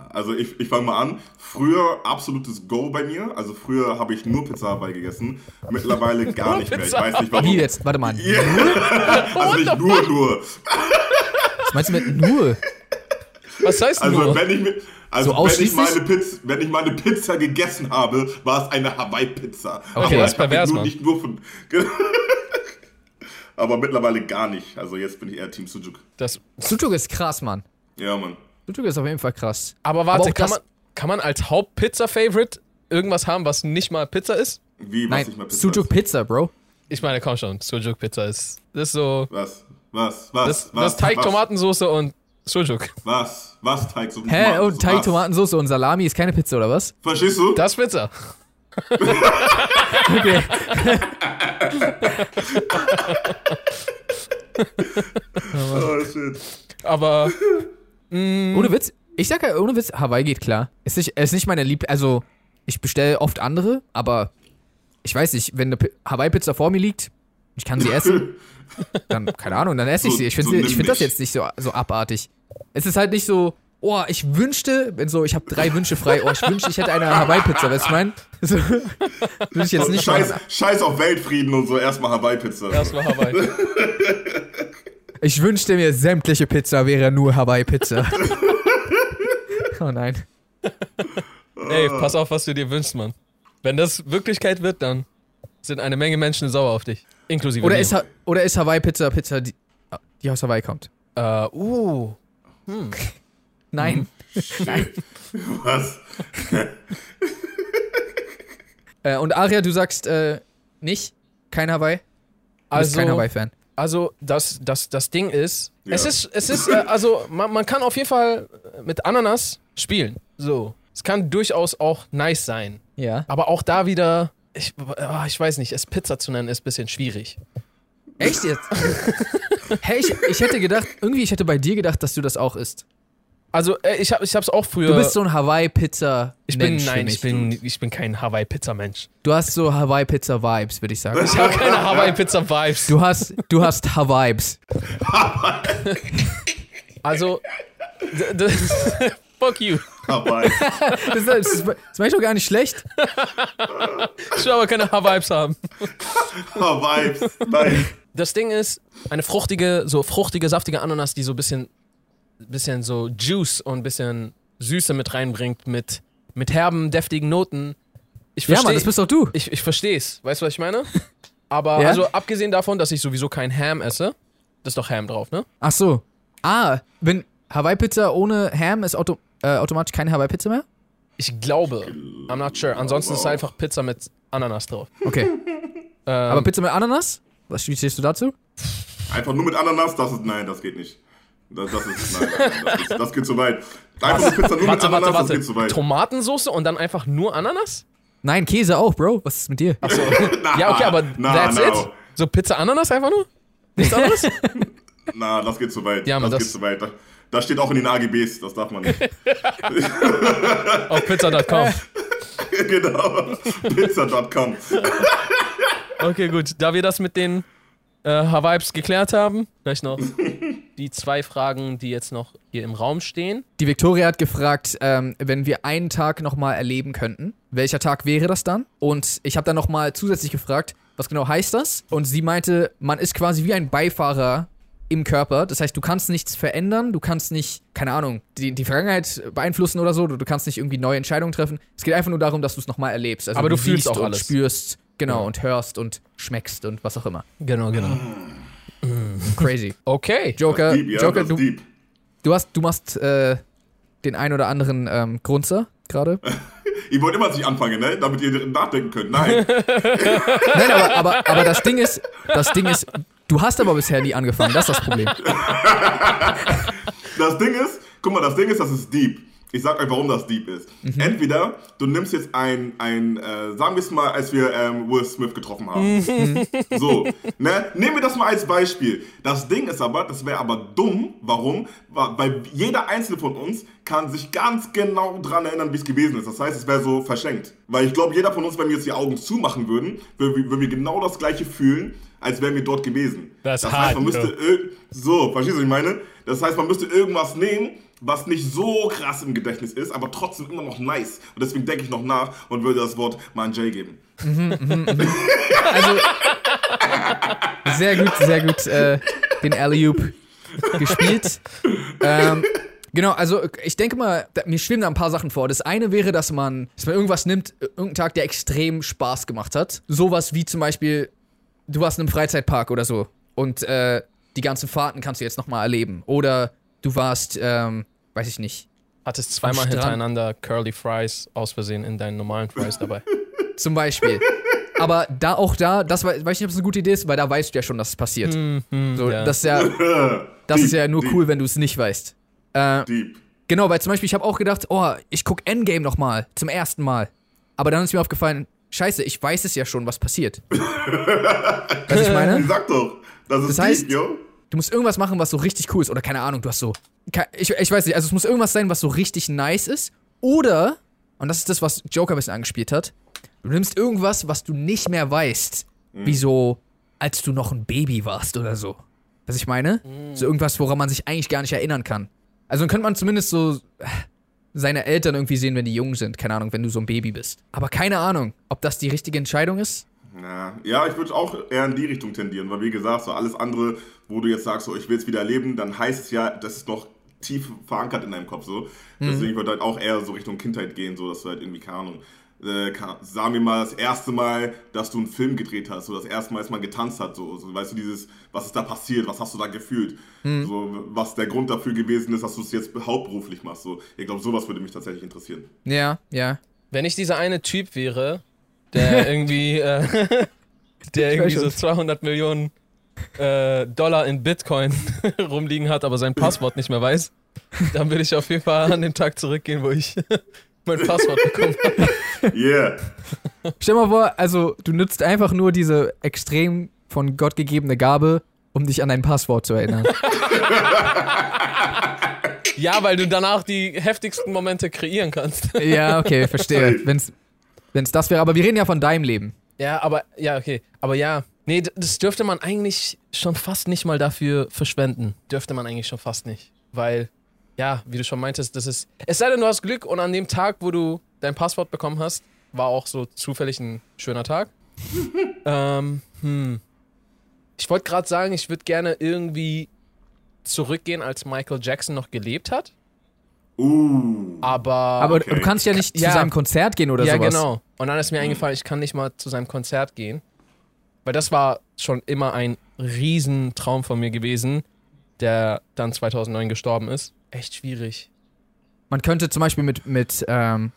Also ich, ich fange mal an. Früher absolutes Go bei mir. Also früher habe ich nur Pizza Hawaii gegessen. Mittlerweile gar nicht mehr. Ich weiß nicht warum. Wie jetzt? Warte mal. Also nicht nur, nur. Was meinst du mit nur? Was heißt Also nur? wenn ich mir... Also So wenn, ich meine Pizza, wenn ich meine Pizza gegessen habe, war es eine Hawaii-Pizza. Okay, Aber das ist pervers, nur, Mann. nicht nur von... Aber mittlerweile gar nicht. Also jetzt bin ich eher Team Sujuk. Das, Sucuk ist krass, Mann. Ja, Mann. Sucuk ist auf jeden Fall krass. aber warte, Aber kann, man, kann man als Haupt-Pizza-Favorite irgendwas haben, was nicht mal Pizza ist? Wie, was Nein, nicht mehr Pizza Sucuk ist? Pizza, Bro. Ich meine, komm schon, Sujuk Pizza ist, das ist so, Was? Was? Was? das, was? das Teig, was? Tomatensoße und Sujuk. Was? Was Teig? So Hä? Und Teig, was? Tomatensauce und Salami ist keine Pizza, oder was? Verstehst du? Das ist Pizza. Okay. Oh, shit. Aber Ohne Witz. Ich sag ja, ohne Witz, Hawaii geht klar. Ist nicht, ist nicht meine Lieb... Also, ich bestelle oft andere, aber ich weiß nicht, wenn eine Pi- Hawaii-Pizza vor mir liegt, ich kann sie essen, dann, keine Ahnung, dann esse ich So- sie. Ich finde so ich find das jetzt nicht so, so abartig. Es ist halt nicht so, oh, ich wünschte, wenn so, ich habe drei Wünsche frei, oh, ich wünschte, ich hätte eine Hawaii-Pizza, weißt du, ich mein? So, ich jetzt nicht Scheiß, machen. Scheiß auf Weltfrieden und so, erstmal Hawaii-Pizza. Erstmal Hawaii. Ich wünschte mir, sämtliche Pizza wäre nur Hawaii-Pizza. oh nein. Ey, pass auf, was du dir wünschst, Mann. Wenn das Wirklichkeit wird, dann sind eine Menge Menschen sauer auf dich. Inklusive Oder mir. ist, Ha- oder ist Hawaii-Pizza Pizza, die, die aus Hawaii kommt? äh, uh. Nein. Was? Äh, und Aria, du sagst äh, nicht? Kein Hawaii? Du bist Also, kein Hawaii-Fan. Also das, das, das Ding ist, Ja. es ist, es ist, äh, also man, man kann auf jeden Fall mit Ananas spielen. So. Es kann durchaus auch nice sein. Ja. Aber auch da wieder, ich, ah, ich weiß nicht, es Pizza zu nennen ist ein bisschen schwierig. Echt jetzt? hey, ich, ich hätte gedacht, irgendwie, ich hätte bei dir gedacht, dass du das auch isst. Also äh, ich, hab, ich hab's auch früher. Du bist so ein Hawaii-Pizza. ich bin, Mensch nein, ich bin, ich bin kein Hawaii-Pizza-Mensch. Du hast so Hawaii-Pizza-Vibes, würde ich sagen. Ich habe keine Hawaii-Pizza-Vibes. Du hast, du hast Hawaiibs. Also, d- d- fuck you. Hawaii. Das, das, das meine ich doch gar nicht schlecht. Ich will aber keine Hawaii-Vibes haben. Hawaii. Nein. Das Ding ist, eine fruchtige, so fruchtige, saftige Ananas, die so ein bisschen, bisschen so Juice und ein bisschen Süße mit reinbringt, mit, mit herben, deftigen Noten. Ich Ja, Mann, verstehe das bist doch du. ich, ich versteh's. Weißt du, was ich meine? Aber Ja? also abgesehen davon, dass ich sowieso kein Ham esse, das ist doch Ham drauf, ne? Ach so. Ah, wenn Hawaii-Pizza ohne Ham ist auto, äh, automatisch keine Hawaii-Pizza mehr? Ich glaube. I'm not sure. Ansonsten ist es einfach Pizza mit Ananas drauf. Okay. Ähm, Aber Pizza mit Ananas? Was wie stehst du dazu? Einfach nur mit Ananas, das ist, nein, das geht nicht. Das, das ist, nein, nein, das, ist, das geht zu weit. Einfach eine Pizza nur mit warte, Ananas, warte, das geht zu warte. weit. Tomatensauce und dann einfach nur Ananas? Nein, Käse auch, Bro. Was ist mit dir? Achso. Na, ja, okay, aber na, that's no. it? So Pizza Ananas einfach nur? Nichts anderes? Na, das geht zu weit. Ja, Mann, das, das- geht zu weit. Da, das steht auch in den AGBs, das darf man nicht. Auf pizza.com. genau. Pizza.com. Okay, gut. Da wir das mit den äh, Hawaiibs geklärt haben, vielleicht noch die zwei Fragen, die jetzt noch hier im Raum stehen. Die Victoria hat gefragt, ähm, wenn wir einen Tag nochmal erleben könnten, welcher Tag wäre das dann? Und ich habe dann nochmal zusätzlich gefragt, was genau heißt das? Und sie meinte, man ist quasi wie ein Beifahrer im Körper. Das heißt, du kannst nichts verändern, du kannst nicht, keine Ahnung, die, die Vergangenheit beeinflussen oder so, du, du kannst nicht irgendwie neue Entscheidungen treffen. Es geht einfach nur darum, dass du es nochmal erlebst. Also Aber du fühlst siehst auch und alles. spürst, genau, Ja. und hörst und schmeckst und was auch immer. Genau, genau. Crazy. Okay. Joker, Deep, ja, Joker, du, du hast, du machst äh, den ein oder anderen ähm, Grunzer gerade. Ihr wollt immer, dass ich anfange, ne? Damit ihr nachdenken könnt. Nein. Nein, aber, aber, aber das Ding ist, das Ding ist, du hast aber bisher nie angefangen, das ist das Problem. Das Ding ist, guck mal, das Ding ist, das ist deep. Ich sag euch, warum das deep ist. Mhm. Entweder du nimmst jetzt ein, ein äh, sagen wir es mal, als wir ähm, Will Smith getroffen haben. Mhm. So, ne? Nehmen wir das mal als Beispiel. Das Ding ist aber, das wäre aber dumm. Warum? Wa- Weil jeder einzelne von uns kann sich ganz genau dran erinnern, wie es gewesen ist. Das heißt, es wäre so verschenkt. Weil ich glaube, jeder von uns, wenn wir jetzt die Augen zumachen würden, würden wir, würden wir genau das gleiche fühlen, als wären wir dort gewesen. Das ist heißt, man müsste so, verstehst du, was ich meine? Das heißt, man müsste irgendwas nehmen, was nicht so krass im Gedächtnis ist, aber trotzdem immer noch nice. Und deswegen denke ich noch nach und würde das Wort mal an Jay geben. Also, sehr gut, sehr gut äh, den Alley-Oop gespielt. Ähm, genau, also ich denke mal, mir schwimmen da ein paar Sachen vor. Das eine wäre, dass man, dass man irgendwas nimmt, äh, irgendeinen Tag, der extrem Spaß gemacht hat. Sowas wie zum Beispiel, du warst in einem Freizeitpark oder so und äh, die ganzen Fahrten kannst du jetzt nochmal erleben. Oder du warst, ähm, weiß ich nicht, Hattest zweimal hintereinander Curly Fries aus Versehen in deinen normalen Fries dabei. Zum Beispiel. Aber da auch da, das war, weiß ich nicht, ob es eine gute Idee ist, weil da weißt du ja schon, dass es passiert. so, ja. Das ist ja, das ist ja nur cool, wenn du es nicht weißt. Äh, Deep. genau, weil zum Beispiel, ich habe auch gedacht, oh, ich guck Endgame nochmal, zum ersten Mal. Aber dann ist mir aufgefallen, scheiße, ich weiß es ja schon, was passiert. was ich meine? Sag doch, das ist Das heißt- deep, yo. Du musst irgendwas machen, was so richtig cool ist. Oder keine Ahnung, du hast so. Ich, ich weiß nicht, also es muss irgendwas sein, was so richtig nice ist. Oder, und das ist das, was Joker ein bisschen angespielt hat, du nimmst irgendwas, was du nicht mehr weißt. Wie so, als du noch ein Baby warst oder so. Was ich meine? So irgendwas, woran man sich eigentlich gar nicht erinnern kann. Also dann könnte man zumindest so äh, seine Eltern irgendwie sehen, wenn die jung sind. Keine Ahnung, wenn du so ein Baby bist. Aber keine Ahnung, ob das die richtige Entscheidung ist. Ja, ja ich würde auch eher in die Richtung tendieren, weil wie gesagt, so alles andere, wo du jetzt sagst, so ich will es wieder erleben, dann heißt es ja, das ist noch tief verankert in deinem Kopf so. Deswegen würde halt auch eher so Richtung Kindheit gehen, so dass du halt irgendwie, keine Ahnung, äh, sagen wir mal das erste Mal, dass du einen Film gedreht hast, so das erste Mal, dass man getanzt hat, so, so weißt du, dieses, was ist da passiert, was hast du da gefühlt, so, was der Grund dafür gewesen ist, dass du es jetzt hauptberuflich machst, so. Ich glaube, sowas würde mich tatsächlich interessieren. Ja, ja. Wenn ich dieser eine Typ wäre, der irgendwie, äh, der irgendwie so 200 Millionen äh, Dollar in Bitcoin rumliegen hat, aber sein Passwort nicht mehr weiß, dann würde ich auf jeden Fall an den Tag zurückgehen, wo ich mein Passwort bekommen habe. Yeah. Stell mal vor, also du nutzt einfach nur diese extrem von Gott gegebene Gabe, um dich an dein Passwort zu erinnern. Ja, weil du danach die heftigsten Momente kreieren kannst. ja, okay, verstehe. Wenn's, wenn's das wäre, aber wir reden ja von deinem Leben. Ja, aber, ja, okay. Aber ja, nee, das dürfte man eigentlich schon fast nicht mal dafür verschwenden. Dürfte man eigentlich schon fast nicht. Weil, ja, wie du schon meintest, das ist. Es sei denn, du hast Glück und an dem Tag, wo du dein Passwort bekommen hast, war auch so zufällig ein schöner Tag. ähm, hm. Ich wollte gerade sagen, ich würde gerne irgendwie zurückgehen, als Michael Jackson noch gelebt hat. Uh. Aber. Aber Okay. du kannst ja nicht Ja. zu seinem Konzert gehen oder ja, sowas. genau. Und dann ist mir eingefallen, ich kann nicht mal zu seinem Konzert gehen. Weil das war schon immer ein Riesentraum von mir gewesen, der dann 2009 gestorben ist. Echt schwierig. Man könnte zum Beispiel mit, mit ähm,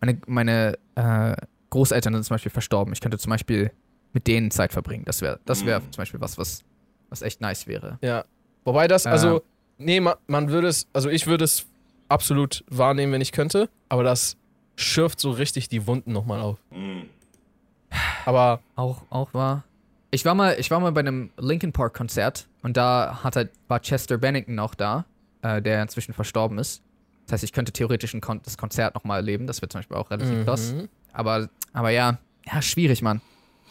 meine, meine äh, Großeltern sind zum Beispiel verstorben. Ich könnte zum Beispiel mit denen Zeit verbringen. Das wäre das wär zum Beispiel was, was, was echt nice wäre. Ja. Wobei das, Äh. also, nee, man, man würde es, also ich würde es absolut wahrnehmen, wenn ich könnte, aber das schürft so richtig die Wunden nochmal auf. Mm. Aber Auch, auch war. Ich war mal, ich war mal bei einem Linkin Park Konzert und da hat er, war Chester Bennington auch da, äh, der inzwischen verstorben ist. Das heißt, ich könnte theoretisch ein Kon das Konzert nochmal erleben. Das wird zum Beispiel auch relativ krass. Mhm. Aber, aber ja, ja, schwierig, Mann.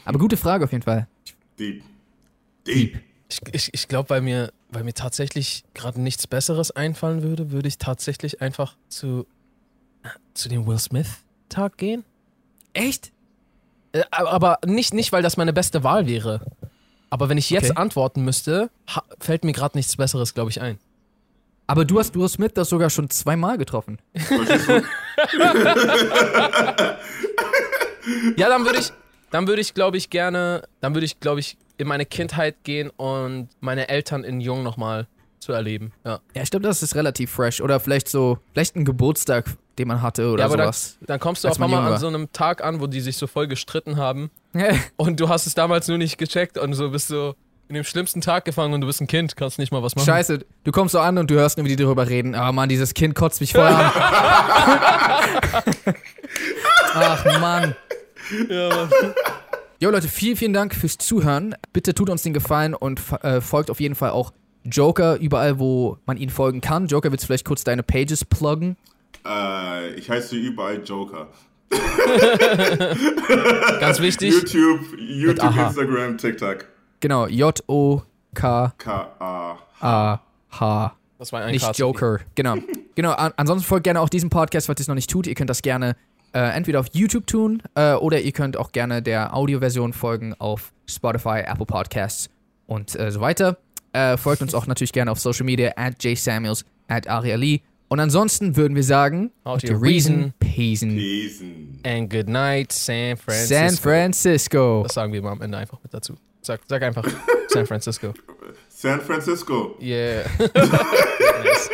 Aber gute Frage auf jeden Fall. Deep. Deep. Ich, ich, ich glaube, weil mir, weil mir tatsächlich gerade nichts Besseres einfallen würde, würde ich tatsächlich einfach zu, zu dem Will Smith-Tag gehen. Echt? Äh, aber nicht, nicht, weil das meine beste Wahl wäre. Aber wenn ich jetzt Okay. antworten müsste, fällt mir gerade nichts Besseres, glaube ich, ein. Aber du hast Will Smith das sogar schon zweimal getroffen. Ja, dann würde ich, dann würde ich, glaube ich, gerne, dann würde ich, glaube ich, in meine Kindheit gehen und meine Eltern in Jung nochmal zu erleben. Ja, Ja, ich glaube, das ist relativ fresh. Oder vielleicht so, vielleicht ein Geburtstag, den man hatte oder ja aber dann, sowas. dann kommst du einmal jung an so einem Tag an, wo die sich so voll gestritten haben und du hast es damals nur nicht gecheckt und so bist du in dem schlimmsten Tag gefangen und du bist ein Kind, kannst nicht mal was machen. Scheiße, du kommst so an und du hörst nur, wie die darüber reden. Ah, Mann, dieses Kind kotzt mich voll an. Ach, Mann. Ja, Mann. Jo, Leute, vielen, vielen Dank fürs Zuhören. Bitte tut uns den Gefallen und äh, folgt auf jeden Fall auch Joker überall, wo man ihn folgen kann. Joker, willst du vielleicht kurz deine Pages pluggen? Äh, ich heiße überall Joker. Ganz wichtig, YouTube, YouTube. Instagram, TikTok. Genau, J-O-K-A-H. K-A. das war ein Nicht Card- Joker. Genau. genau. An ansonsten folgt gerne auch diesem Podcast, falls ihr es noch nicht tut. Ihr könnt das gerne äh, entweder auf YouTube tun äh, oder ihr könnt auch gerne der Audioversion folgen auf Spotify, Apple Podcasts und äh, so weiter. Äh, folgt uns auch natürlich gerne auf Social Media at jsamuels, at ariali. Und ansonsten würden wir sagen, Out your reason, peason, Besen. And good night, San Francisco. San Francisco. Das sagen wir mal am Ende einfach mit dazu. Sag, sag einfach San Francisco. San Francisco. Yeah. nice.